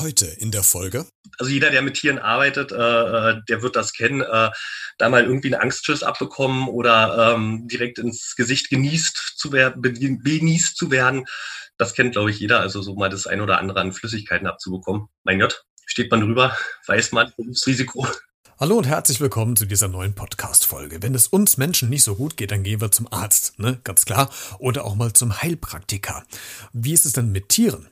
Heute in der Folge. Also jeder, der mit Tieren arbeitet, äh, äh der wird das kennen. Äh, da mal irgendwie einen Angstschiss abbekommen oder ähm, direkt ins Gesicht genießt zu werden, benießt zu werden. Das kennt, glaube ich, jeder. Also so mal das ein oder andere an Flüssigkeiten abzubekommen. Mein Gott, steht man drüber, weiß man, das Risiko. Hallo und herzlich willkommen zu dieser neuen Podcast-Folge. Wenn es uns Menschen nicht so gut geht, dann gehen wir zum Arzt, ne? Ganz klar. Oder auch mal zum Heilpraktiker. Wie ist es denn mit Tieren?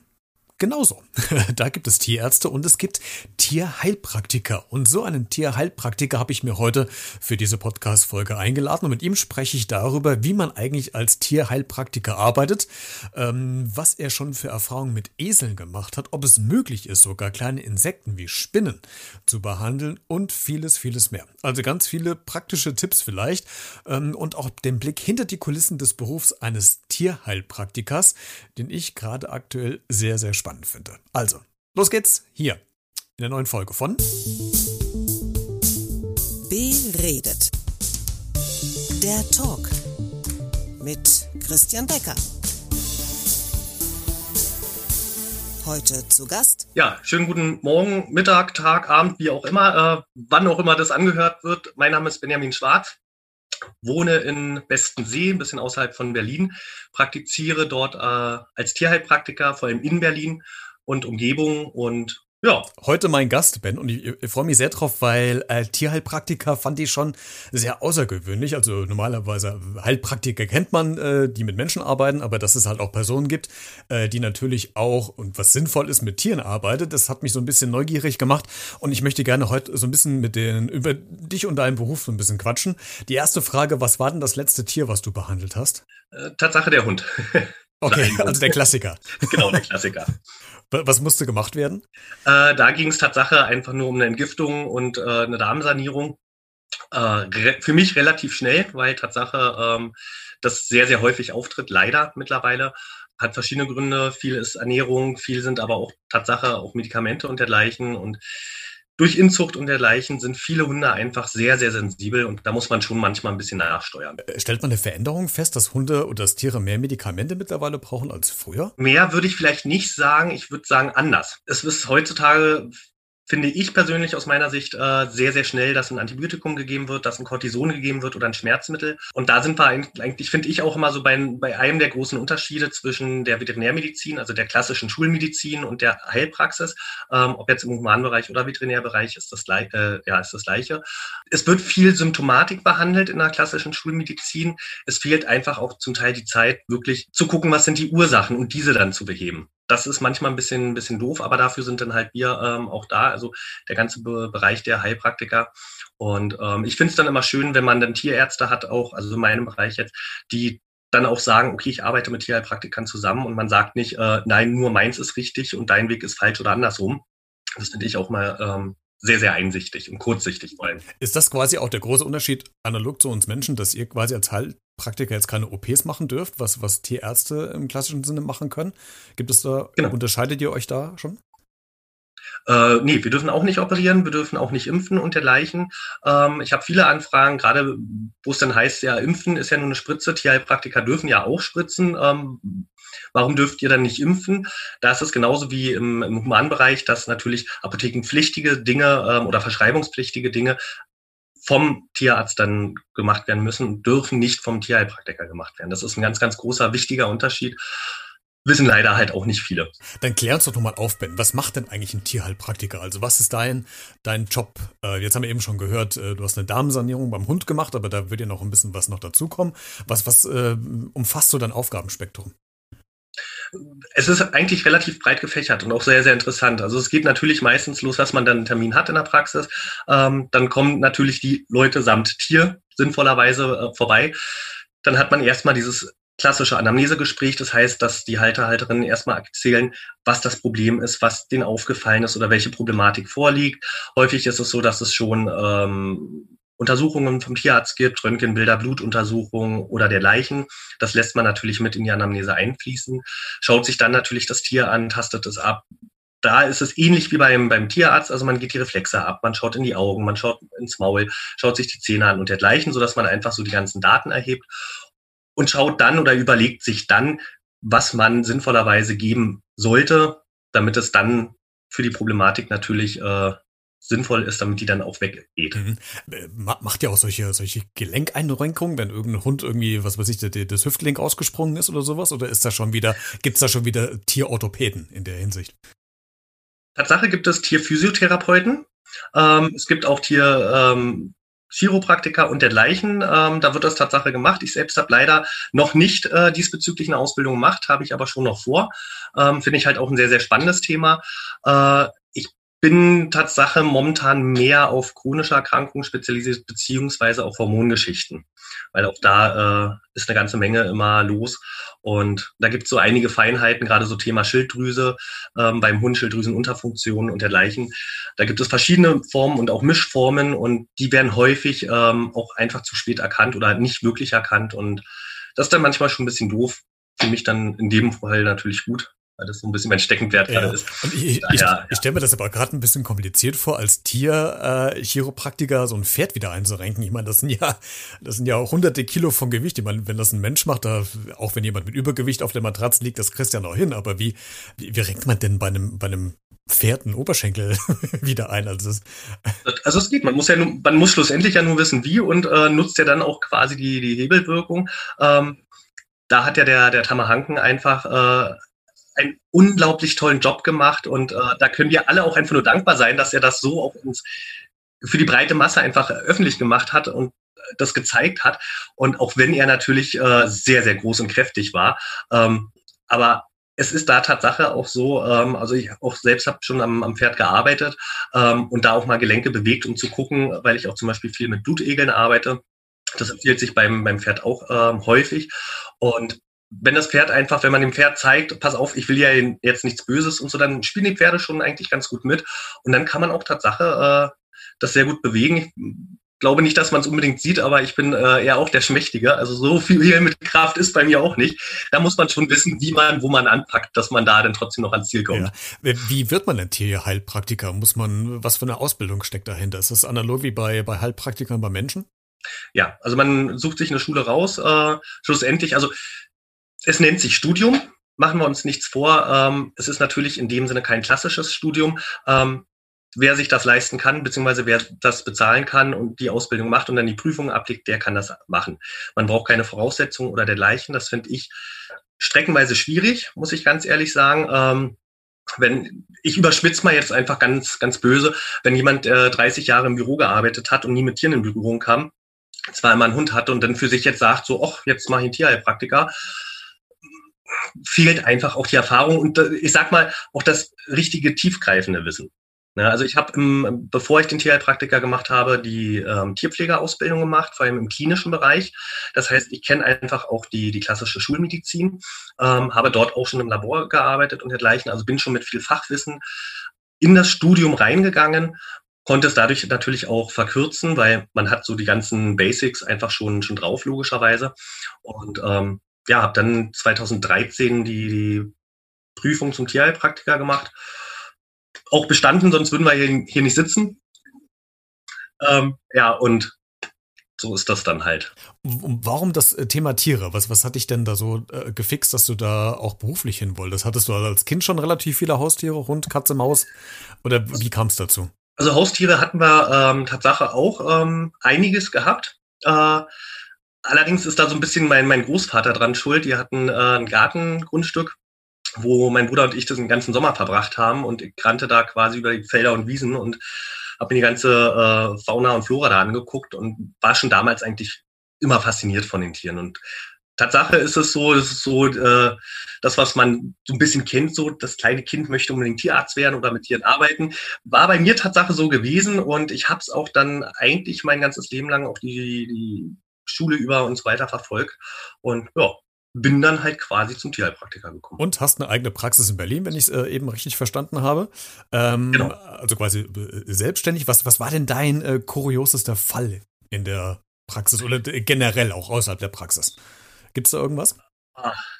Genauso. Da gibt es Tierärzte und es gibt Tierheilpraktiker. Und so einen Tierheilpraktiker habe ich mir heute für diese Podcast-Folge eingeladen. Und mit ihm spreche ich darüber, wie man eigentlich als Tierheilpraktiker arbeitet, ähm, was er schon für Erfahrungen mit Eseln gemacht hat, ob es möglich ist, sogar kleine Insekten wie Spinnen zu behandeln und vieles, vieles mehr. Also ganz viele praktische Tipps vielleicht ähm, und auch den Blick hinter die Kulissen des Berufs eines Tierheilpraktikers, den ich gerade aktuell sehr, sehr spannend spannend finde. Also, los geht's hier in der neuen Folge von Beredet. Der Talk mit Christian Becker. Heute zu Gast. Ja, schönen guten Morgen, Mittag, Tag, Abend, wie auch immer, äh, wann auch immer das angehört wird. Mein Name ist Benjamin Schwarz wohne in Bestensee, ein bisschen außerhalb von Berlin, praktiziere dort äh, als Tierheilpraktiker, vor allem in Berlin und Umgebung und ja. Heute mein Gast, Ben, und ich, ich freue mich sehr drauf, weil äh, Tierheilpraktiker fand ich schon sehr außergewöhnlich. Also normalerweise Heilpraktiker kennt man, äh, die mit Menschen arbeiten, aber dass es halt auch Personen gibt, äh, die natürlich auch und was sinnvoll ist mit Tieren arbeitet, das hat mich so ein bisschen neugierig gemacht und ich möchte gerne heute so ein bisschen mit den über dich und deinen Beruf so ein bisschen quatschen. Die erste Frage, was war denn das letzte Tier, was du behandelt hast? Äh, Tatsache der Hund. Okay, also der Klassiker. genau, der Klassiker. Was musste gemacht werden? Äh, da ging es Tatsache einfach nur um eine Entgiftung und äh, eine Darmsanierung. Äh, für mich relativ schnell, weil Tatsache ähm, das sehr, sehr häufig auftritt, leider mittlerweile. Hat verschiedene Gründe. Viel ist Ernährung, viel sind aber auch Tatsache auch Medikamente und dergleichen. Und durch Inzucht und dergleichen sind viele Hunde einfach sehr, sehr sensibel und da muss man schon manchmal ein bisschen nachsteuern. Äh, stellt man eine Veränderung fest, dass Hunde oder dass Tiere mehr Medikamente mittlerweile brauchen als früher? Mehr würde ich vielleicht nicht sagen. Ich würde sagen anders. Es ist heutzutage finde ich persönlich aus meiner Sicht äh, sehr, sehr schnell, dass ein Antibiotikum gegeben wird, dass ein Cortison gegeben wird oder ein Schmerzmittel. Und da sind wir eigentlich, finde ich auch immer so bei, bei einem der großen Unterschiede zwischen der Veterinärmedizin, also der klassischen Schulmedizin und der Heilpraxis. Ähm, ob jetzt im Humanbereich oder Veterinärbereich ist das, äh, ja, ist das Gleiche. Es wird viel Symptomatik behandelt in der klassischen Schulmedizin. Es fehlt einfach auch zum Teil die Zeit, wirklich zu gucken, was sind die Ursachen und diese dann zu beheben das ist manchmal ein bisschen, ein bisschen doof, aber dafür sind dann halt wir ähm, auch da, also der ganze Be Bereich der Heilpraktiker. Und ähm, ich finde es dann immer schön, wenn man dann Tierärzte hat, auch, also in meinem Bereich jetzt, die dann auch sagen, okay, ich arbeite mit Tierheilpraktikern zusammen und man sagt nicht, äh, nein, nur meins ist richtig und dein Weg ist falsch oder andersrum. Das finde ich auch mal ähm, sehr, sehr einsichtig und kurzsichtig vor allem. Ist das quasi auch der große Unterschied analog zu uns Menschen, dass ihr quasi als Heil Praktiker jetzt keine OPs machen dürft, was, was Tierärzte im klassischen Sinne machen können. Gibt es da, genau. unterscheidet ihr euch da schon? Äh, nee, wir dürfen auch nicht operieren, wir dürfen auch nicht impfen und dergleichen. Ähm, ich habe viele Anfragen, gerade wo es dann heißt, ja, impfen ist ja nur eine Spritze, Tierheilpraktiker dürfen ja auch spritzen. Ähm, warum dürft ihr dann nicht impfen? Da ist es genauso wie im, im Humanbereich, dass natürlich apothekenpflichtige Dinge ähm, oder verschreibungspflichtige Dinge vom Tierarzt dann gemacht werden müssen dürfen nicht vom Tierheilpraktiker gemacht werden. Das ist ein ganz, ganz großer, wichtiger Unterschied. Wissen leider halt auch nicht viele. Dann klär uns doch nochmal auf, Ben. Was macht denn eigentlich ein Tierheilpraktiker? Also was ist dein, dein Job? Äh, jetzt haben wir eben schon gehört, äh, du hast eine Darmsanierung beim Hund gemacht, aber da wird ja noch ein bisschen was noch dazukommen. Was, was äh, umfasst so dein Aufgabenspektrum? Es ist eigentlich relativ breit gefächert und auch sehr, sehr interessant. Also es geht natürlich meistens los, dass man dann einen Termin hat in der Praxis. Ähm, dann kommen natürlich die Leute samt Tier sinnvollerweise äh, vorbei. Dann hat man erstmal dieses klassische Anamnesegespräch. Das heißt, dass die Halter, Halterinnen erstmal erzählen, was das Problem ist, was denen aufgefallen ist oder welche Problematik vorliegt. Häufig ist es so, dass es schon ähm, Untersuchungen vom Tierarzt gibt, Röntgenbilder, Blutuntersuchungen oder dergleichen. Das lässt man natürlich mit in die Anamnese einfließen, schaut sich dann natürlich das Tier an, tastet es ab. Da ist es ähnlich wie beim, beim Tierarzt, also man geht die Reflexe ab, man schaut in die Augen, man schaut ins Maul, schaut sich die Zähne an und dergleichen, sodass man einfach so die ganzen Daten erhebt und schaut dann oder überlegt sich dann, was man sinnvollerweise geben sollte, damit es dann für die Problematik natürlich äh, sinnvoll ist, damit die dann auch weggeht. Mhm. Äh, macht ihr auch solche, solche Gelenkeinrenkungen, wenn irgendein Hund irgendwie, was weiß ich, das Hüftgelenk ausgesprungen ist oder sowas? Oder ist da schon wieder, gibt es da schon wieder Tierorthopäden in der Hinsicht? Tatsache gibt es Tierphysiotherapeuten. Ähm, es gibt auch Tier, ähm, Chiropraktiker und dergleichen. Ähm, da wird das Tatsache gemacht. Ich selbst habe leider noch nicht äh, diesbezüglich eine Ausbildung gemacht, habe ich aber schon noch vor. Ähm, Finde ich halt auch ein sehr, sehr spannendes Thema. Äh, bin Tatsache momentan mehr auf chronische Erkrankungen spezialisiert, beziehungsweise auf Hormongeschichten. Weil auch da äh, ist eine ganze Menge immer los. Und da gibt es so einige Feinheiten, gerade so Thema Schilddrüse, ähm, beim Hund Schilddrüsenunterfunktion und dergleichen. Da gibt es verschiedene Formen und auch Mischformen und die werden häufig ähm, auch einfach zu spät erkannt oder nicht wirklich erkannt. Und das ist dann manchmal schon ein bisschen doof. Für mich dann in dem Fall natürlich gut, weil das so ein bisschen mein Steckenpferd ja. gerade ist. Und ich, Daher, ich, ja. ich stelle mir das aber gerade ein bisschen kompliziert vor, als Tier-Chiropraktiker äh, so ein Pferd wieder einzurenken. Ich meine, das sind ja, das sind ja auch hunderte Kilo von Gewicht. Ich meine, wenn das ein Mensch macht, da, auch wenn jemand mit Übergewicht auf der Matratze liegt, das kriegst ja noch hin. Aber wie, wie, wie renkt man denn bei einem, bei einem Pferd einen Oberschenkel wieder ein. Also, das also es geht, man muss ja nur, man muss schlussendlich ja nur wissen, wie und äh, nutzt ja dann auch quasi die, die Hebelwirkung. Ähm, da hat ja der, der Tamahanken einfach äh, einen unglaublich tollen Job gemacht und äh, da können wir alle auch einfach nur dankbar sein, dass er das so auch uns für die breite Masse einfach öffentlich gemacht hat und das gezeigt hat. Und auch wenn er natürlich äh, sehr, sehr groß und kräftig war, ähm, aber es ist da Tatsache auch so, ähm, also ich auch selbst habe schon am, am Pferd gearbeitet ähm, und da auch mal Gelenke bewegt, um zu gucken, weil ich auch zum Beispiel viel mit Blutegeln arbeite. Das empfiehlt sich beim, beim Pferd auch ähm, häufig. Und wenn das Pferd einfach, wenn man dem Pferd zeigt, pass auf, ich will ja jetzt nichts Böses und so, dann spielen die Pferde schon eigentlich ganz gut mit. Und dann kann man auch Tatsache äh, das sehr gut bewegen. Ich glaube nicht, dass man es unbedingt sieht, aber ich bin äh, eher auch der Schmächtige. Also so viel mit Kraft ist bei mir auch nicht. Da muss man schon wissen, wie man, wo man anpackt, dass man da dann trotzdem noch ans Ziel kommt. Ja. Wie wird man denn Tierheilpraktiker? Muss man, was für eine Ausbildung steckt dahinter? Ist das analog wie bei, bei Heilpraktikern bei Menschen? Ja, also man sucht sich eine Schule raus. Äh, schlussendlich, also es nennt sich Studium. Machen wir uns nichts vor. Ähm, es ist natürlich in dem Sinne kein klassisches Studium. Ähm, wer sich das leisten kann, beziehungsweise wer das bezahlen kann und die Ausbildung macht und dann die Prüfungen ablegt, der kann das machen. Man braucht keine Voraussetzungen oder dergleichen. Das finde ich streckenweise schwierig, muss ich ganz ehrlich sagen. Ähm, wenn ich überspitze mal jetzt einfach ganz ganz böse, wenn jemand äh, 30 Jahre im Büro gearbeitet hat und nie mit Tieren in Berührung kam, zwar immer einen Hund hatte und dann für sich jetzt sagt, so, ach, jetzt mache ich einen Tierheilpraktiker, fehlt einfach auch die Erfahrung und äh, ich sag mal auch das richtige tiefgreifende Wissen. Ja, also ich habe, bevor ich den Tierheilpraktiker gemacht habe, die ähm, Tierpflegeausbildung gemacht, vor allem im klinischen Bereich. Das heißt, ich kenne einfach auch die, die klassische Schulmedizin, ähm, habe dort auch schon im Labor gearbeitet und dergleichen, also bin schon mit viel Fachwissen in das Studium reingegangen konnte es dadurch natürlich auch verkürzen, weil man hat so die ganzen Basics einfach schon schon drauf logischerweise und ähm, ja, habe dann 2013 die, die Prüfung zum Tierheilpraktiker gemacht. Auch bestanden, sonst würden wir hier, hier nicht sitzen. Ähm, ja, und so ist das dann halt. Warum das äh, Thema Tiere? Was, was hat dich denn da so äh, gefixt, dass du da auch beruflich hin wolltest? Hattest du als Kind schon relativ viele Haustiere, Hund, Katze, Maus? Oder wie kam es dazu? Also Haustiere hatten wir ähm, Tatsache auch ähm, einiges gehabt. Äh, Allerdings ist da so ein bisschen mein, mein Großvater dran schuld. Die hatten äh, ein Gartengrundstück, wo mein Bruder und ich das den ganzen Sommer verbracht haben und ich rannte da quasi über die Felder und Wiesen und habe mir die ganze äh, Fauna und Flora da angeguckt und war schon damals eigentlich immer fasziniert von den Tieren. Und Tatsache ist es so, es ist so, äh, das, was man so ein bisschen kennt, so das kleine Kind möchte unbedingt Tierarzt werden oder mit Tieren arbeiten, war bei mir Tatsache so gewesen und ich habe es auch dann eigentlich mein ganzes Leben lang auch die, die Schule über und so weiter verfolgt. Und ja, bin dann halt quasi zum Tierheilpraktiker gekommen. Und hast eine eigene Praxis in Berlin, wenn ich es äh, eben richtig verstanden habe. Ähm, genau. Also quasi äh, selbstständig. Was, was war denn dein äh, kuriosester Fall in der Praxis oder generell auch außerhalb der Praxis? Gibt es da irgendwas? Ach,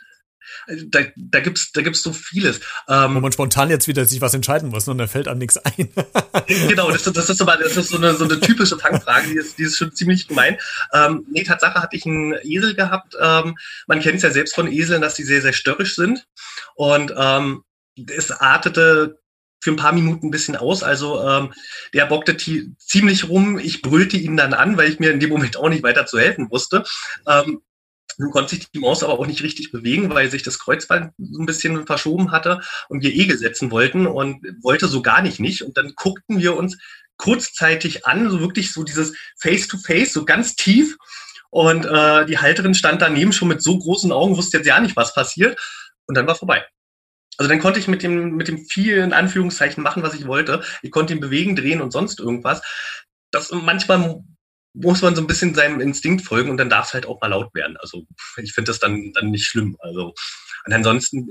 da, da gibt's da gibt's so vieles. Ähm, Wo man spontan jetzt wieder sich was entscheiden muss und dann fällt einem nichts ein. genau, das, das, ist so, das ist so eine, so eine typische Fangfrage, die ist, die ist schon ziemlich gemein. Ähm, nee, Tatsache hatte ich einen Esel gehabt. Ähm, man kennt es ja selbst von Eseln, dass die sehr, sehr störrisch sind. Und ähm, es artete für ein paar Minuten ein bisschen aus. Also ähm, der bockte ziemlich rum. Ich brüllte ihn dann an, weil ich mir in dem Moment auch nicht weiter zu helfen wusste. Ähm, nun konnte sich die Maus aber auch nicht richtig bewegen, weil sich das Kreuzband so ein bisschen verschoben hatte und wir Egel setzen wollten und wollte so gar nicht nicht. Und dann guckten wir uns kurzzeitig an, so wirklich so dieses Face-to-Face, -face, so ganz tief. Und äh, die Halterin stand daneben schon mit so großen Augen, wusste jetzt ja nicht, was passiert. Und dann war vorbei. Also dann konnte ich mit dem, mit dem vielen Anführungszeichen machen, was ich wollte. Ich konnte ihn bewegen, drehen und sonst irgendwas. Das manchmal muss man so ein bisschen seinem Instinkt folgen und dann darf es halt auch mal laut werden. Also ich finde das dann, dann nicht schlimm. Also und ansonsten,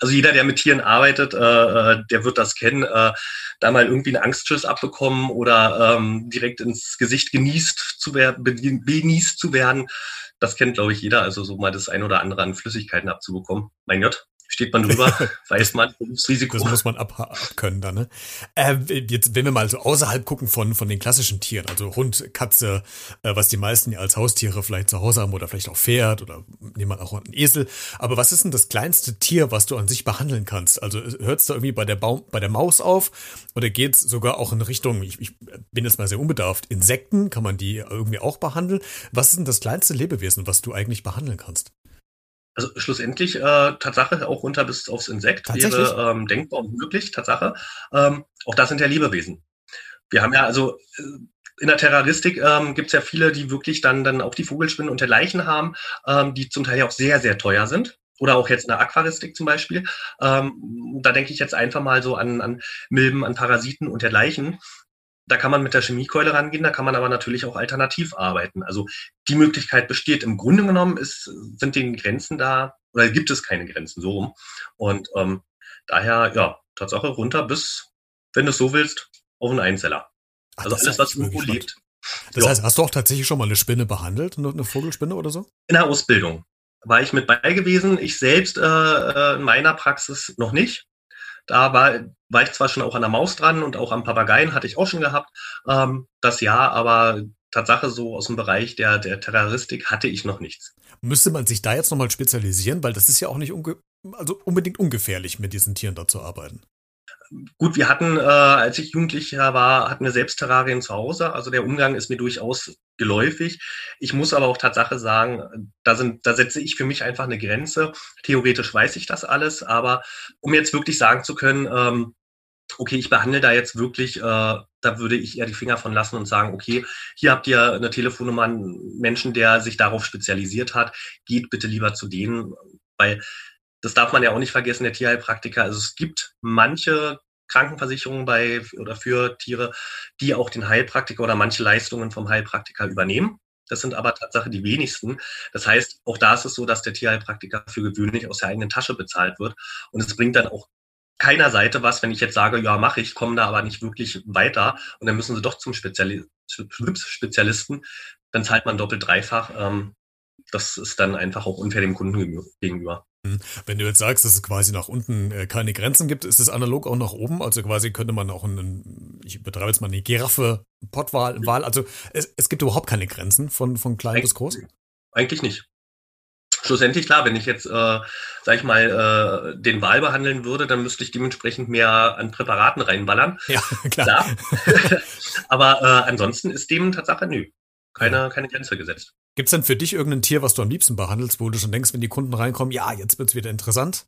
also jeder, der mit Tieren arbeitet, äh, äh der wird das kennen, äh, da mal irgendwie einen Angstschuss abbekommen oder ähm, direkt ins Gesicht genießt zu werden, benießt zu werden. Das kennt, glaube ich, jeder. Also so mal das ein oder andere an Flüssigkeiten abzubekommen. Mein Gott, steht man drüber, weiß man, das Risiko. Das muss man ab, abkönnen dann, ne? Äh, jetzt, wenn wir mal so außerhalb gucken von, von den klassischen Tieren, also Hund, Katze, äh, was die meisten ja als Haustiere vielleicht zu Hause haben oder vielleicht auch Pferd oder nehmen wir auch einen Esel. Aber was ist denn das kleinste Tier, was du an sich behandeln kannst? Also hört es da irgendwie bei der, Baum, bei der Maus auf oder geht es sogar auch in Richtung, ich, ich bin jetzt mal sehr unbedarft, Insekten, kann man die irgendwie auch behandeln? Was ist denn das kleinste Lebewesen, was du eigentlich behandeln kannst? Also schlussendlich äh, Tatsache auch runter bis aufs Insekt wäre ähm, denkbar und möglich, Tatsache. Ähm, auch das sind ja Lebewesen. Wir haben ja also äh, in der Terroristik ähm, gibt es ja viele, die wirklich dann, dann auch die Vogelspinnen und dergleichen haben, ähm, die zum Teil ja auch sehr, sehr teuer sind. Oder auch jetzt in der Aquaristik zum Beispiel. Ähm, da denke ich jetzt einfach mal so an, an Milben, an Parasiten und dergleichen. Da kann man mit der Chemiekeule rangehen, da kann man aber natürlich auch alternativ arbeiten. Also die Möglichkeit besteht. Im Grunde genommen ist, sind die Grenzen da, oder gibt es keine Grenzen so rum. Und ähm, daher, ja, Tatsache runter bis, wenn du es so willst, auf einen Einzeller. Ach, also alles, was irgendwo lebt. Das ja. heißt, hast du auch tatsächlich schon mal eine Spinne behandelt, eine Vogelspinne oder so? In der Ausbildung war ich mit bei gewesen. Ich selbst äh, äh in meiner Praxis noch nicht. Da war, war ich zwar schon auch an der Maus dran und auch am Papageien hatte ich auch schon gehabt, ähm, das Jahr, aber Tatsache so aus dem Bereich der, der Terroristik hatte ich noch nichts. Müsste man sich da jetzt nochmal spezialisieren, weil das ist ja auch nicht unge also unbedingt ungefährlich, mit diesen Tieren da zu arbeiten. Gut, wir hatten, äh, als ich Jugendlicher war, hatten wir selbst Terrarien zu Hause. Also der Umgang ist mir durchaus geläufig. Ich muss aber auch Tatsache sagen, da sind, da setze ich für mich einfach eine Grenze. Theoretisch weiß ich das alles, aber um jetzt wirklich sagen zu können, ähm, okay, ich behandle da jetzt wirklich, äh, da würde ich eher die Finger von lassen und sagen, okay, hier habt ihr eine Telefonnummer, einen Menschen, der sich darauf spezialisiert hat, geht bitte lieber zu denen, weil das darf man ja auch nicht vergessen, der Tierheilpraktiker. Also es gibt manche Krankenversicherungen bei oder für Tiere, die auch den Heilpraktiker oder manche Leistungen vom Heilpraktiker übernehmen. Das sind aber Tatsache die wenigsten. Das heißt, auch da ist es so, dass der Tierheilpraktiker für gewöhnlich aus der eigenen Tasche bezahlt wird. Und es bringt dann auch keiner Seite was, wenn ich jetzt sage, ja, mache ich, komme da aber nicht wirklich weiter. Und dann müssen sie doch zum Speziali Spezialisten. Dann zahlt man doppelt dreifach. Ähm, das ist dann einfach auch unfair dem Kunden gegenüber. Hm. Wenn du jetzt sagst, dass es quasi nach unten äh, keine Grenzen gibt, ist es analog auch nach oben? Also quasi könnte man auch einen, ich betreibe jetzt mal eine Giraffe, Pottwahl, Wahl, also es, es gibt überhaupt keine Grenzen von, von klein Eig bis groß? Eigentlich nicht. Schlussendlich klar, wenn ich jetzt, äh, sag ich mal, äh, den Wal behandeln würde, dann müsste ich dementsprechend mehr an Präparaten reinballern. Ja, klar. klar. Aber äh, ansonsten ist dem Tatsache nö. Keine, keine Grenze gesetzt. Gibt es denn für dich irgendein Tier, was du am liebsten behandelst, wo du schon denkst, wenn die Kunden reinkommen, ja, jetzt wird es wieder interessant?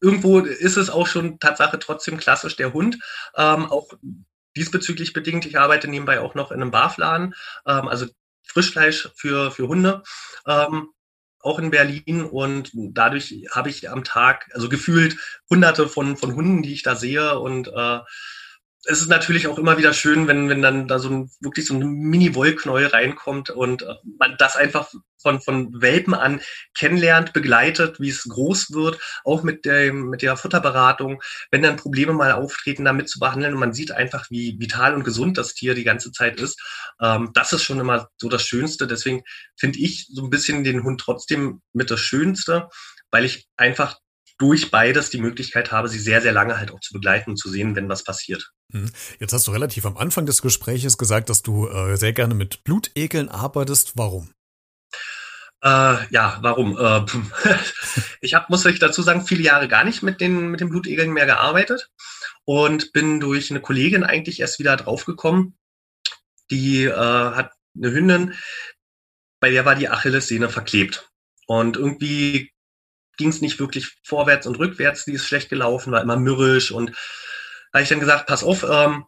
Irgendwo ist es auch schon Tatsache trotzdem klassisch der Hund. Ähm, auch diesbezüglich bedingt. Ich arbeite nebenbei auch noch in einem Barfladen, ähm, also Frischfleisch für, für Hunde. Ähm, auch in Berlin und dadurch habe ich am Tag, also gefühlt hunderte von, von Hunden, die ich da sehe und äh, es ist natürlich auch immer wieder schön, wenn, wenn dann da so ein, wirklich so ein Mini-Wollknäuel reinkommt und äh, man das einfach von, von Welpen an kennenlernt, begleitet, wie es groß wird, auch mit der, mit der Futterberatung, wenn dann Probleme mal auftreten, damit zu behandeln und man sieht einfach, wie vital und gesund das Tier die ganze Zeit ist. Ähm, das ist schon immer so das Schönste. Deswegen finde ich so ein bisschen den Hund trotzdem mit das Schönste, weil ich einfach durch beides die Möglichkeit habe, sie sehr, sehr lange halt auch zu begleiten und zu sehen, wenn was passiert. Hm. Jetzt hast du relativ am Anfang des Gespräches gesagt, dass du äh, sehr gerne mit Blutekeln arbeitest. Warum? Äh, ja, warum? Äh, ich habe, muss ich dazu sagen, viele Jahre gar nicht mit den, mit den Blutegeln mehr gearbeitet und bin durch eine Kollegin eigentlich erst wieder draufgekommen. Die äh, hat eine Hündin, bei der war die Achillessehne verklebt. Und irgendwie ging es nicht wirklich vorwärts und rückwärts, die ist schlecht gelaufen, war immer mürrisch und habe ich dann gesagt, pass auf, ähm,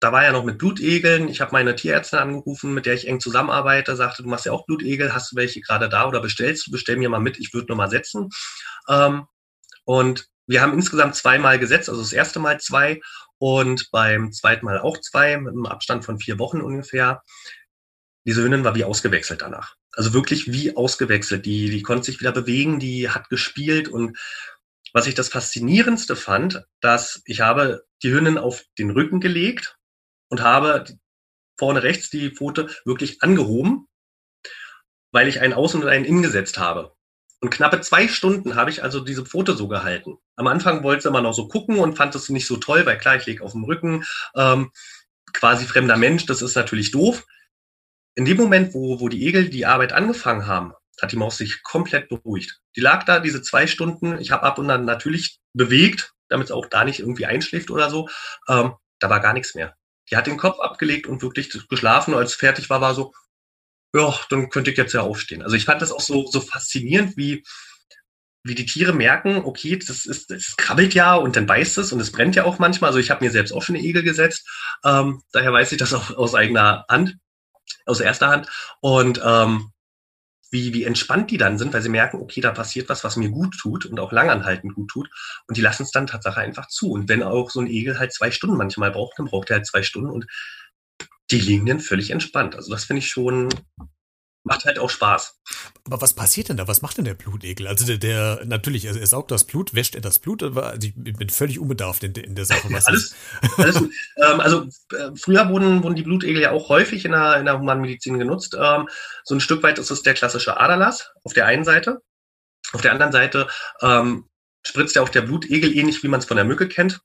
da war ja noch mit Blutegeln. Ich habe meine Tierärztin angerufen, mit der ich eng zusammenarbeite, sagte, du machst ja auch Blutegel, hast du welche gerade da oder bestellst du? Bestell mir mal mit, ich würde nur mal setzen. Ähm, und wir haben insgesamt zweimal gesetzt, also das erste Mal zwei und beim zweiten Mal auch zwei, mit einem Abstand von vier Wochen ungefähr. Diese Hündin war wie ausgewechselt danach. Also wirklich wie ausgewechselt. Die, die konnte sich wieder bewegen, die hat gespielt und was ich das Faszinierendste fand, dass ich habe die Hündin auf den Rücken gelegt und habe vorne rechts die Pfote wirklich angehoben, weil ich einen Außen und einen Innen gesetzt habe. Und knappe zwei Stunden habe ich also diese Pfote so gehalten. Am Anfang wollte sie immer noch so gucken und fand es nicht so toll, weil klar, ich lege auf dem Rücken, ähm, quasi fremder Mensch, das ist natürlich doof. In dem Moment, wo, wo die Egel die Arbeit angefangen haben, hat die Maus sich komplett beruhigt. Die lag da diese zwei Stunden, ich habe ab und an natürlich bewegt, damit es auch da nicht irgendwie einschläft oder so. Ähm, da war gar nichts mehr. Die hat den Kopf abgelegt und wirklich geschlafen. Als fertig war, war so, ja, dann könnte ich jetzt ja aufstehen. Also ich fand das auch so, so faszinierend, wie, wie die Tiere merken, okay, das ist, das krabbelt ja und dann beißt es und es brennt ja auch manchmal. Also ich habe mir selbst auch schon eine Egel gesetzt. Ähm, daher weiß ich das auch aus eigener Hand, aus erster Hand. Und ähm, wie, wie entspannt die dann sind, weil sie merken, okay, da passiert was, was mir gut tut und auch langanhaltend gut tut. Und die lassen es dann tatsächlich einfach zu. Und wenn auch so ein Egel halt zwei Stunden manchmal braucht, dann braucht er halt zwei Stunden und die liegen dann völlig entspannt. Also das finde ich schon macht halt auch Spaß. Aber was passiert denn da? Was macht denn der Blutegel? Also der, der natürlich, er, er saugt das Blut, wäscht er das Blut, aber also ich bin völlig unbedarft in, in der Sache. Was alles, alles ähm, also äh, früher wurden, wurden die Blutegel ja auch häufig in der, in der Humanmedizin genutzt. Ähm, so ein Stück weit ist es der klassische Aderlass auf der einen Seite. Auf der anderen Seite ähm, spritzt ja auch der Blutegel ähnlich wie man es von der Mücke kennt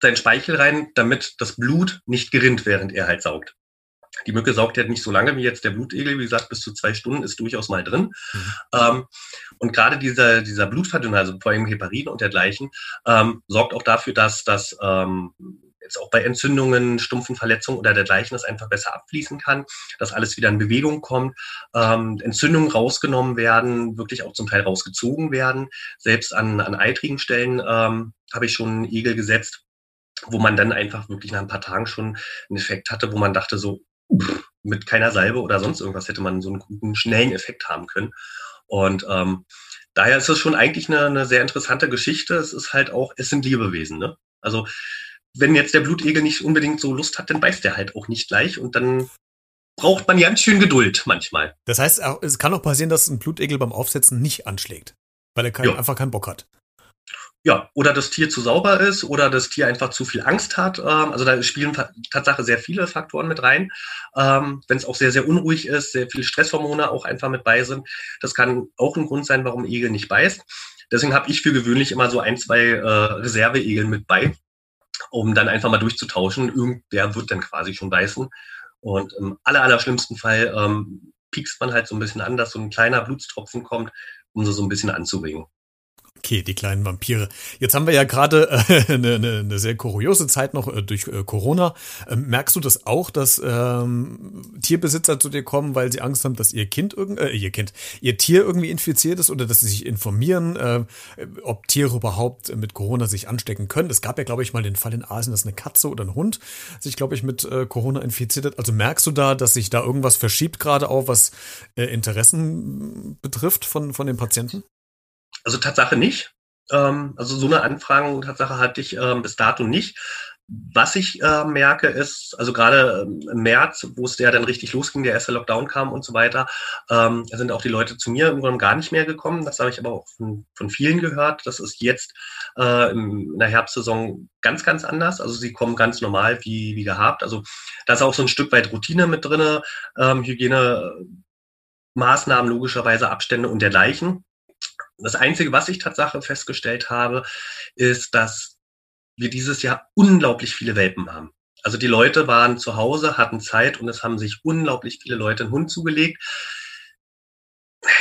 seinen Speichel rein, damit das Blut nicht gerinnt, während er halt saugt. Die Mücke saugt ja nicht so lange wie jetzt der Blutegel, wie gesagt, bis zu zwei Stunden ist durchaus mal drin. Mhm. Ähm, und gerade dieser, dieser Blutverdünner, also vor allem Heparin und dergleichen, ähm, sorgt auch dafür, dass das ähm, jetzt auch bei Entzündungen, stumpfen Verletzungen oder dergleichen das einfach besser abfließen kann, dass alles wieder in Bewegung kommt, ähm, Entzündungen rausgenommen werden, wirklich auch zum Teil rausgezogen werden. Selbst an, an eitrigen Stellen ähm, habe ich schon einen Igel gesetzt, wo man dann einfach wirklich nach ein paar Tagen schon einen Effekt hatte, wo man dachte so, mit keiner Salbe oder sonst irgendwas hätte man so einen guten, schnellen Effekt haben können. Und ähm, daher ist es schon eigentlich eine, eine sehr interessante Geschichte. Es ist halt auch, es sind Lebewesen. Ne? Also wenn jetzt der Blutegel nicht unbedingt so Lust hat, dann beißt der halt auch nicht gleich und dann braucht man ganz schön Geduld manchmal. Das heißt, es kann auch passieren, dass ein Blutegel beim Aufsetzen nicht anschlägt, weil er kein, einfach keinen Bock hat ja, oder das Tier zu sauber ist oder das Tier einfach zu viel Angst hat. Ähm, also da spielen Tatsache sehr viele Faktoren mit rein. Ähm, Wenn es auch sehr, sehr unruhig ist, sehr viele Stresshormone auch einfach mit bei sind. Das kann auch ein Grund sein, warum Egel nicht beißt. Deswegen habe ich für gewöhnlich immer so ein, zwei äh, Reserve-Egeln mit bei, um dann einfach mal durchzutauschen. Irgendwer wird dann quasi schon beißen. Und im aller, aller schlimmsten Fall ähm, piekst man halt so ein bisschen an, dass so ein kleiner Blutstropfen kommt, um so, so ein bisschen anzuregen. Okay, die kleinen Vampire. Jetzt haben wir ja gerade äh, eine, eine, eine sehr kuriose Zeit noch äh, durch äh, Corona. Ähm, merkst du das auch, dass ähm, Tierbesitzer zu dir kommen, weil sie Angst haben, dass ihr Kind irgend, äh, ihr Kind, ihr Tier irgendwie infiziert ist oder dass sie sich informieren, äh, ob Tiere überhaupt mit Corona sich anstecken können? Es gab ja, glaube ich, mal den Fall in Asien, dass eine Katze oder ein Hund sich, glaube ich, mit äh, Corona infiziert hat. Also merkst du da, dass sich da irgendwas verschiebt gerade auch, was äh, Interessen betrifft von, von den Patienten? Also Tatsache nicht. Ähm, also so eine Anfragen Tatsache hatte ich ähm, bis dato nicht. Was ich äh, merke ist, also gerade ähm, im März, wo es ja dann richtig losging, der erste Lockdown kam und so weiter, ähm, sind auch die Leute zu mir im Grunde gar nicht mehr gekommen. Das habe ich aber auch von, von vielen gehört. Das ist jetzt äh, in der Herbstsaison ganz, ganz anders. Also sie kommen ganz normal wie, wie gehabt. Also da ist auch so ein Stück weit Routine mit drinne, ähm, Hygiene. Maßnahmen, logischerweise Abstände und dergleichen. Das Einzige, was ich Tatsache festgestellt habe, ist, dass wir dieses Jahr unglaublich viele Welpen haben. Also die Leute waren zu Hause, hatten Zeit und es haben sich unglaublich viele Leute einen Hund zugelegt.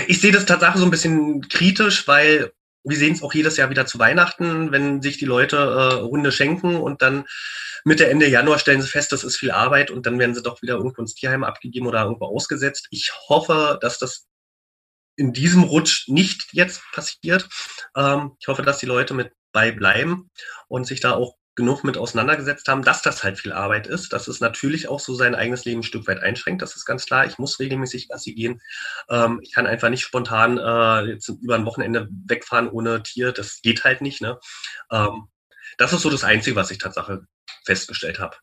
ich sehe das tatsächlich so ein bisschen kritisch, weil wir sehen es auch jedes Jahr wieder zu Weihnachten, wenn sich die Leute äh, Runde schenken und dann Mitte, Ende Januar stellen sie fest, das ist viel Arbeit und dann werden sie doch wieder irgendwo ins Tierheim abgegeben oder irgendwo ausgesetzt. Ich hoffe, dass das in diesem Rutsch nicht jetzt passiert. Ähm, ich hoffe, dass die Leute mit bei bleiben und sich da auch genug mit auseinandergesetzt haben, dass das halt viel Arbeit ist, dass es natürlich auch so sein eigenes Leben ein Stück weit einschränkt. Das ist ganz klar. Ich muss regelmäßig Gassi gehen. Ähm, ich kann einfach nicht spontan äh, jetzt über ein Wochenende wegfahren ohne Tier. Das geht halt nicht. Ne? Ähm, das ist so das Einzige, was ich tatsächlich festgestellt habe.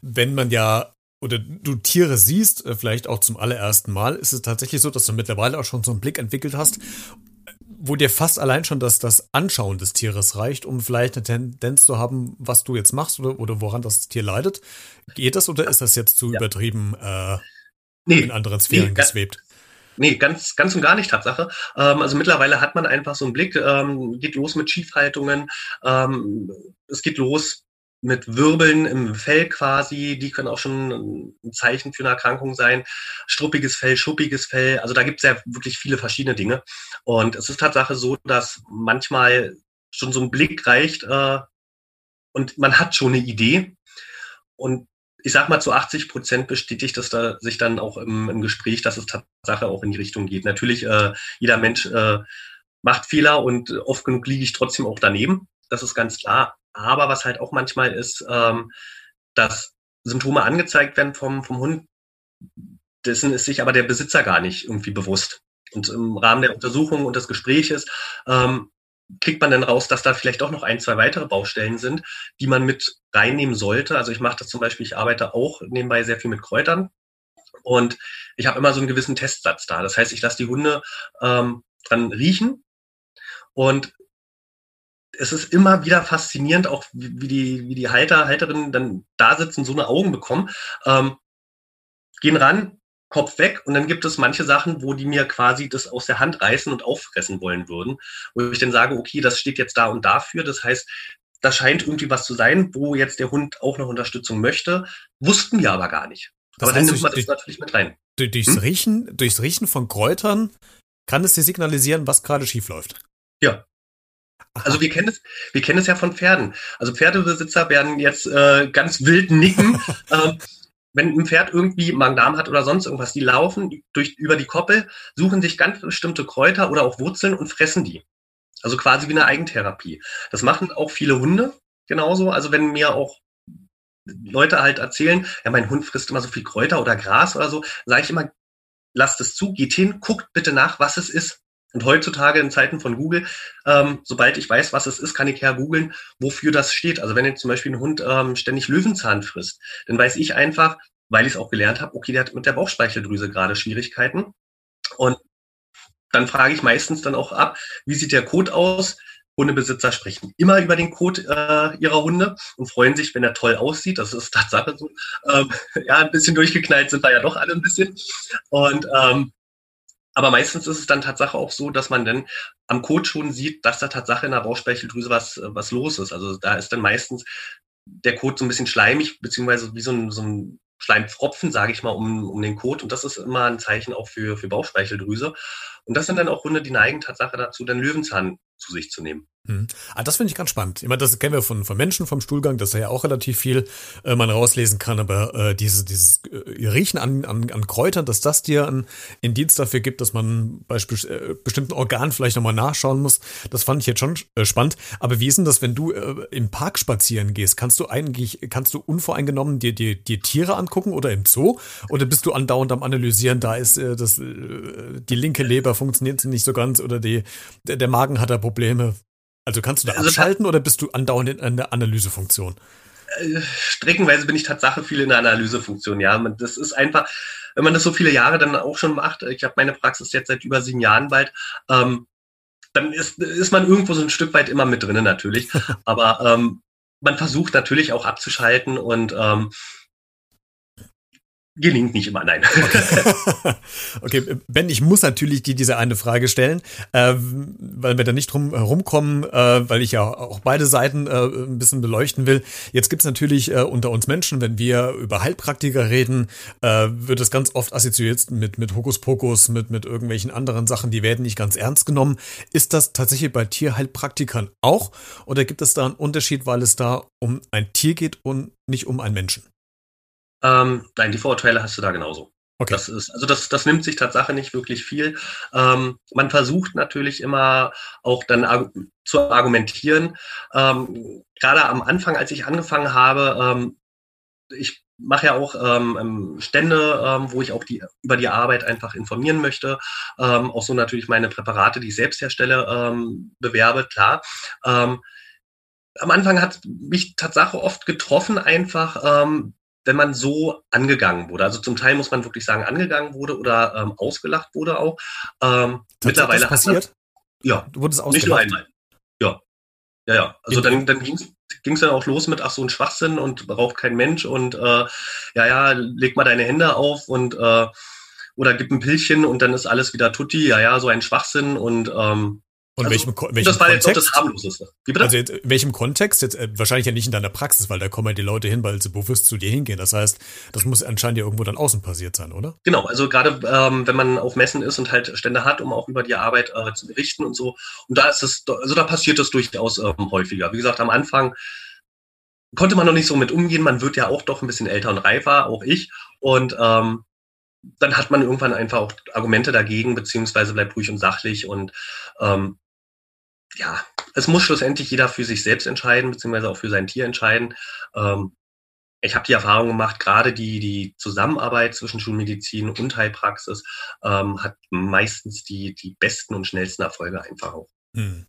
Wenn man ja oder du Tiere siehst, äh, vielleicht auch zum allerersten Mal, ist es tatsächlich so, dass du mittlerweile auch schon so einen Blick entwickelt hast, wo dir fast allein schon das, das Anschauen des Tieres reicht, um vielleicht eine Tendenz zu haben, was du jetzt machst oder, oder woran das Tier leidet. Geht das oder ist das jetzt zu ja. übertrieben äh, nee, in anderen Sphären nee, geswebt? Nee, ganz, ganz und gar nicht Tatsache. Ähm, also mittlerweile hat man einfach so einen Blick, ähm, geht los mit Schiefhaltungen, ähm, es geht los mit Wirbeln im Fell quasi, die können auch schon ein Zeichen für eine Erkrankung sein. Struppiges Fell, schuppiges Fell, also da gibt es ja wirklich viele verschiedene Dinge. Und es ist Tatsache so, dass manchmal schon so ein Blick reicht äh, und man hat schon eine Idee. Und ich sag mal, zu 80 Prozent bestätigt es da sich dann auch im, im Gespräch, dass es Tatsache auch in die Richtung geht. Natürlich, äh, jeder Mensch äh, macht Fehler und oft genug liege ich trotzdem auch daneben. Das ist ganz klar. Aber was halt auch manchmal ist, ähm, dass Symptome angezeigt werden vom, vom Hund, dessen ist sich aber der Besitzer gar nicht irgendwie bewusst. Und im Rahmen der Untersuchung und des Gespräches ähm, kriegt man dann raus, dass da vielleicht auch noch ein, zwei weitere Baustellen sind, die man mit reinnehmen sollte. Also ich mache das zum Beispiel, ich arbeite auch nebenbei sehr viel mit Kräutern und ich habe immer so einen gewissen Testsatz da. Das heißt, ich lasse die Hunde ähm, dran riechen und es ist immer wieder faszinierend, auch wie, die, wie die Halter, Halterinnen dann da sitzen, so eine Augen bekommen, ähm, gehen ran, Kopf weg und dann gibt es manche Sachen, wo die mir quasi das aus der Hand reißen und auffressen wollen würden, wo ich dann sage, okay, das steht jetzt da und dafür, das heißt, da scheint irgendwie was zu sein, wo jetzt der Hund auch noch Unterstützung möchte, wussten wir aber gar nicht. Das aber dann nimmt man das natürlich mit rein. Durchs, hm? Riechen, durchs Riechen von Kräutern kann es dir signalisieren, was gerade schief läuft. Ja, also wir kennen es, wir kennen es ja von Pferden. Also Pferdebesitzer werden jetzt äh, ganz wild nicken. ähm, wenn ein Pferd irgendwie Magen-Darm hat oder sonst irgendwas, die laufen durch, über die Koppel, suchen sich ganz bestimmte Kräuter oder auch Wurzeln und fressen die. Also quasi wie eine Eigentherapie. Das machen auch viele Hunde genauso. Also wenn mir auch Leute halt erzählen, ja, mein Hund frisst immer so viel Kräuter oder Gras oder so, sage ich immer, lasst es zu, geht hin, guckt bitte nach, was es ist. Und heutzutage in Zeiten von Google, ähm, sobald ich weiß, was es ist, kann ich her googeln, wofür das steht. Also wenn jetzt zum Beispiel ein Hund ähm, ständig Löwenzahn frisst, dann weiß ich einfach, weil ich es auch gelernt habe, okay, der hat mit der Bauchspeicheldrüse gerade Schwierigkeiten. Und dann frage ich meistens dann auch ab, wie sieht der Code aus? Hundebesitzer sprechen immer über den Code äh, ihrer Hunde und freuen sich, wenn er toll aussieht. Das ist Tatsache so. Ähm, ja, ein bisschen durchgeknallt sind wir ja doch alle ein bisschen. Und ähm, aber meistens ist es dann Tatsache auch so, dass man dann am Code schon sieht, dass da Tatsache in der Bauchspeicheldrüse was, was los ist. Also da ist dann meistens der Code so ein bisschen schleimig, beziehungsweise wie so ein, so ein Schleimpfropfen, sage ich mal, um, um den Code. Und das ist immer ein Zeichen auch für, für Bauchspeicheldrüse. Und das sind dann auch Hunde, die neigen Tatsache dazu, den Löwenzahn zu sich zu nehmen. Hm. Ah, das finde ich ganz spannend. Ich meine, das kennen wir von, von Menschen vom Stuhlgang, dass da ja auch relativ viel äh, man rauslesen kann, aber äh, dieses, dieses äh, Riechen an, an, an Kräutern, dass das dir einen Indienst dafür gibt, dass man bei äh, bestimmten Organen vielleicht nochmal nachschauen muss, das fand ich jetzt schon äh, spannend. Aber wie ist denn das, wenn du äh, im Park spazieren gehst? Kannst du eigentlich, kannst du unvoreingenommen dir, dir, dir Tiere angucken oder im Zoo? Oder bist du andauernd am Analysieren, da ist äh, das, äh, die linke Leber funktioniert nicht so ganz oder die, der, der Magen hat da Probleme? Also kannst du da also abschalten oder bist du andauernd in der Analysefunktion? Äh, streckenweise bin ich Tatsache viel in der Analysefunktion, ja. Das ist einfach, wenn man das so viele Jahre dann auch schon macht, ich habe meine Praxis jetzt seit über sieben Jahren bald, ähm, dann ist, ist man irgendwo so ein Stück weit immer mit drinnen natürlich. Aber ähm, man versucht natürlich auch abzuschalten und ähm, Gelingt nicht immer, nein. Okay. okay, Ben, ich muss natürlich dir diese eine Frage stellen, äh, weil wir da nicht drum rumkommen, äh, weil ich ja auch beide Seiten äh, ein bisschen beleuchten will. Jetzt gibt's natürlich äh, unter uns Menschen, wenn wir über Heilpraktiker reden, äh, wird es ganz oft assoziiert mit, mit Hokuspokus, mit, mit irgendwelchen anderen Sachen, die werden nicht ganz ernst genommen. Ist das tatsächlich bei Tierheilpraktikern auch? Oder gibt es da einen Unterschied, weil es da um ein Tier geht und nicht um einen Menschen? Ähm, nein, die Vorurteile hast du da genauso. Okay. Das ist, also das, das nimmt sich Tatsache nicht wirklich viel. Ähm, man versucht natürlich immer auch dann arg zu argumentieren. Ähm, gerade am Anfang, als ich angefangen habe, ähm, ich mache ja auch ähm, ähm, Stände, ähm, wo ich auch die über die Arbeit einfach informieren möchte. Ähm, auch so natürlich meine Präparate, die ich selbst herstelle, ähm, bewerbe, klar. Ähm, am Anfang hat mich Tatsache oft getroffen, einfach, ähm, wenn man so angegangen wurde. Also zum Teil muss man wirklich sagen, angegangen wurde oder ähm, ausgelacht wurde auch. Ähm, mittlerweile das passiert? Man, ja, du wurdest ausgelacht. nicht nur einmal. Ja, ja, ja. Also dann, dann ging es dann auch los mit, ach so ein Schwachsinn und braucht kein Mensch und äh, ja, ja, leg mal deine Hände auf und äh, oder gib ein Pillchen und dann ist alles wieder tutti, ja, ja, so ein Schwachsinn und ähm, und also, welchem, welchem das war Kontext? jetzt auch das harmloseste. Wie bitte? Also jetzt, in welchem Kontext? Jetzt, äh, wahrscheinlich ja nicht in deiner Praxis, weil da kommen ja die Leute hin, weil sie bewusst zu dir hingehen. Das heißt, das muss anscheinend ja irgendwo dann außen passiert sein, oder? Genau, also gerade ähm, wenn man auf Messen ist und halt Stände hat, um auch über die Arbeit äh, zu berichten und so. Und da ist es, also da passiert das durchaus ähm, häufiger. Wie gesagt, am Anfang konnte man noch nicht so mit umgehen. Man wird ja auch doch ein bisschen älter und reifer, auch ich. Und ähm, dann hat man irgendwann einfach auch Argumente dagegen, beziehungsweise bleibt ruhig und sachlich und ähm, ja, es muss schlussendlich jeder für sich selbst entscheiden, beziehungsweise auch für sein Tier entscheiden. Ähm, ich habe die Erfahrung gemacht, gerade die, die Zusammenarbeit zwischen Schulmedizin und Heilpraxis ähm, hat meistens die, die besten und schnellsten Erfolge einfach auch. Hm.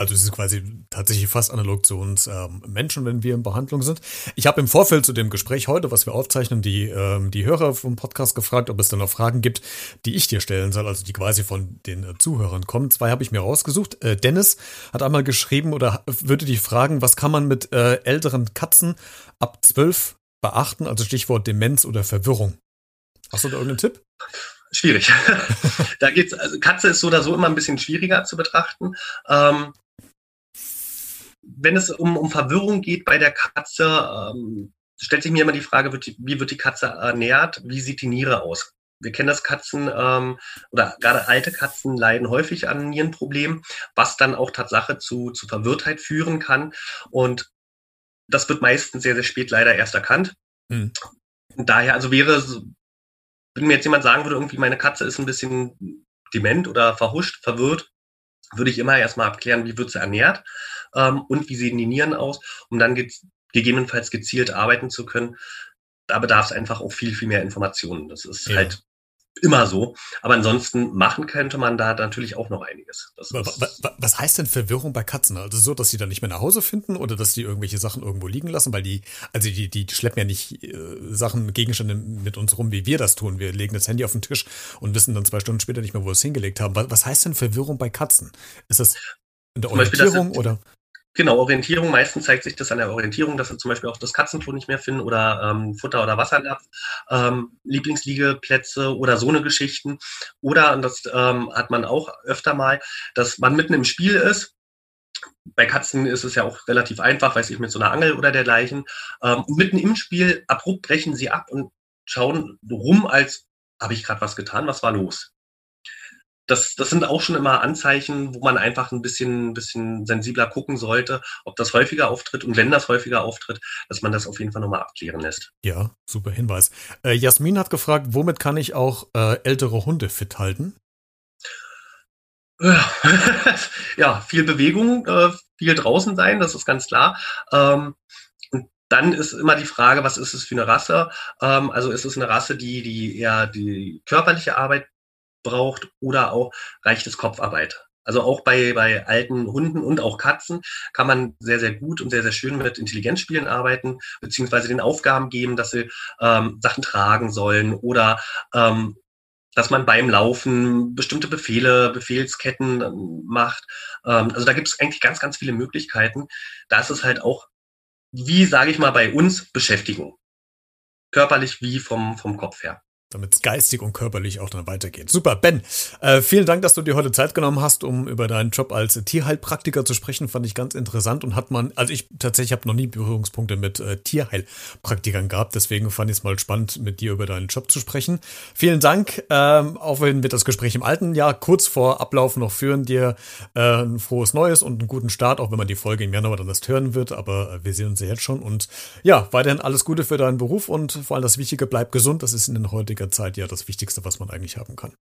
Also es ist quasi tatsächlich fast analog zu uns ähm, Menschen, wenn wir in Behandlung sind. Ich habe im Vorfeld zu dem Gespräch heute, was wir aufzeichnen, die, ähm, die Hörer vom Podcast gefragt, ob es da noch Fragen gibt, die ich dir stellen soll, also die quasi von den äh, Zuhörern kommen. Zwei habe ich mir rausgesucht. Äh, Dennis hat einmal geschrieben oder würde dich fragen, was kann man mit äh, älteren Katzen ab zwölf beachten, also Stichwort Demenz oder Verwirrung. Hast du da irgendeinen Tipp? schwierig. da geht's, also Katze ist so oder so immer ein bisschen schwieriger zu betrachten. Ähm, wenn es um, um Verwirrung geht bei der Katze, ähm, stellt sich mir immer die Frage, wird die, wie wird die Katze ernährt? Wie sieht die Niere aus? Wir kennen das Katzen ähm, oder gerade alte Katzen leiden häufig an Nierenproblemen, was dann auch Tatsache zu, zu Verwirrtheit führen kann. Und das wird meistens sehr, sehr spät leider erst erkannt. Mhm. daher, also wäre, wenn mir jetzt jemand sagen würde, irgendwie meine Katze ist ein bisschen dement oder verhuscht, verwirrt, würde ich immer erstmal abklären, wie wird sie ernährt ähm, und wie sehen die Nieren aus, um dann ge gegebenenfalls gezielt arbeiten zu können. Da bedarf es einfach auch viel, viel mehr Informationen. Das ist ja. halt immer so. Aber ansonsten machen könnte man da natürlich auch noch einiges. was heißt denn Verwirrung bei Katzen? Also so, dass sie dann nicht mehr nach Hause finden oder dass die irgendwelche Sachen irgendwo liegen lassen? Weil die, also die, die schleppen ja nicht äh, Sachen, Gegenstände mit uns rum, wie wir das tun. Wir legen das Handy auf den Tisch und wissen dann zwei Stunden später nicht mehr, wo wir es hingelegt haben. Was, was heißt denn Verwirrung bei Katzen? Ist das in der Orientierung oder? Genau, Orientierung. Meistens zeigt sich das an der Orientierung, dass sie zum Beispiel auch das Katzenklo nicht mehr finden oder ähm, Futter- oder Wassernapf, ähm, Lieblingsliegeplätze oder so eine Geschichten. Oder, und das ähm, hat man auch öfter mal, dass man mitten im Spiel ist. Bei Katzen ist es ja auch relativ einfach, weiß ich, mit so einer Angel oder dergleichen. Ähm, mitten im Spiel abrupt brechen sie ab und schauen rum, als habe ich gerade was getan, was war los? Das, das sind auch schon immer Anzeichen, wo man einfach ein bisschen, bisschen sensibler gucken sollte, ob das häufiger auftritt und wenn das häufiger auftritt, dass man das auf jeden Fall nochmal abklären lässt. Ja, super Hinweis. Äh, Jasmin hat gefragt, womit kann ich auch äh, ältere Hunde fit halten? ja, viel Bewegung, äh, viel draußen sein, das ist ganz klar. Ähm, und dann ist immer die Frage, was ist es für eine Rasse? Ähm, also ist es eine Rasse, die, die eher die körperliche Arbeit braucht oder auch reicht es Kopfarbeit. Also auch bei, bei alten Hunden und auch Katzen kann man sehr, sehr gut und sehr, sehr schön mit Intelligenzspielen arbeiten, beziehungsweise den Aufgaben geben, dass sie ähm, Sachen tragen sollen oder ähm, dass man beim Laufen bestimmte Befehle, Befehlsketten ähm, macht. Ähm, also da gibt es eigentlich ganz, ganz viele Möglichkeiten. Da ist es halt auch, wie sage ich mal, bei uns Beschäftigung. körperlich wie vom, vom Kopf her damit es geistig und körperlich auch dann weitergeht. Super, Ben, äh, vielen Dank, dass du dir heute Zeit genommen hast, um über deinen Job als Tierheilpraktiker zu sprechen. Fand ich ganz interessant und hat man, also ich tatsächlich habe noch nie Berührungspunkte mit äh, Tierheilpraktikern gehabt, deswegen fand ich es mal spannend, mit dir über deinen Job zu sprechen. Vielen Dank, ähm, auch wenn wir das Gespräch im alten Jahr kurz vor Ablauf noch führen, dir äh, ein frohes Neues und einen guten Start, auch wenn man die Folge im Januar dann erst hören wird, aber äh, wir sehen uns ja jetzt schon und ja, weiterhin alles Gute für deinen Beruf und vor allem das Wichtige, bleib gesund, das ist in den heutigen heutiger Zeit ja das Wichtigste, was man eigentlich haben kann.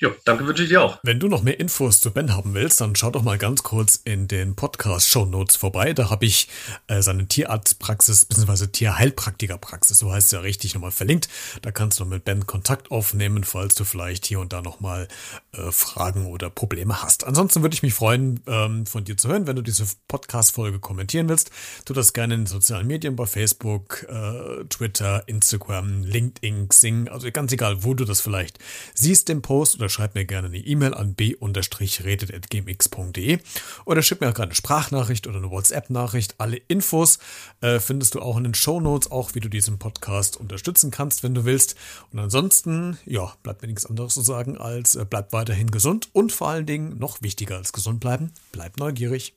Jo, danke wünsche ich dir auch. Wenn du noch mehr Infos zu Ben haben willst, dann schau doch mal ganz kurz in den Podcast-Show Notes vorbei. Da habe ich äh, seine Tierarztpraxis bzw. Tierheilpraktikerpraxis, so heißt es ja richtig, nochmal verlinkt. Da kannst du mit Ben Kontakt aufnehmen, falls du vielleicht hier und da nochmal äh, Fragen oder Probleme hast. Ansonsten würde ich mich freuen, ähm, von dir zu hören, wenn du diese Podcast-Folge kommentieren willst. Tu das gerne in den sozialen Medien bei Facebook, äh, Twitter, Instagram, LinkedIn, Xing, also ganz egal, wo du das vielleicht siehst, den Post oder schreib mir gerne eine E-Mail an b-redet.gmx.de oder schick mir auch gerade eine Sprachnachricht oder eine WhatsApp-Nachricht. Alle Infos äh, findest du auch in den Show Notes, auch wie du diesen Podcast unterstützen kannst, wenn du willst. Und ansonsten, ja, bleibt mir nichts anderes zu sagen als äh, bleib weiterhin gesund und vor allen Dingen noch wichtiger als gesund bleiben, bleib neugierig.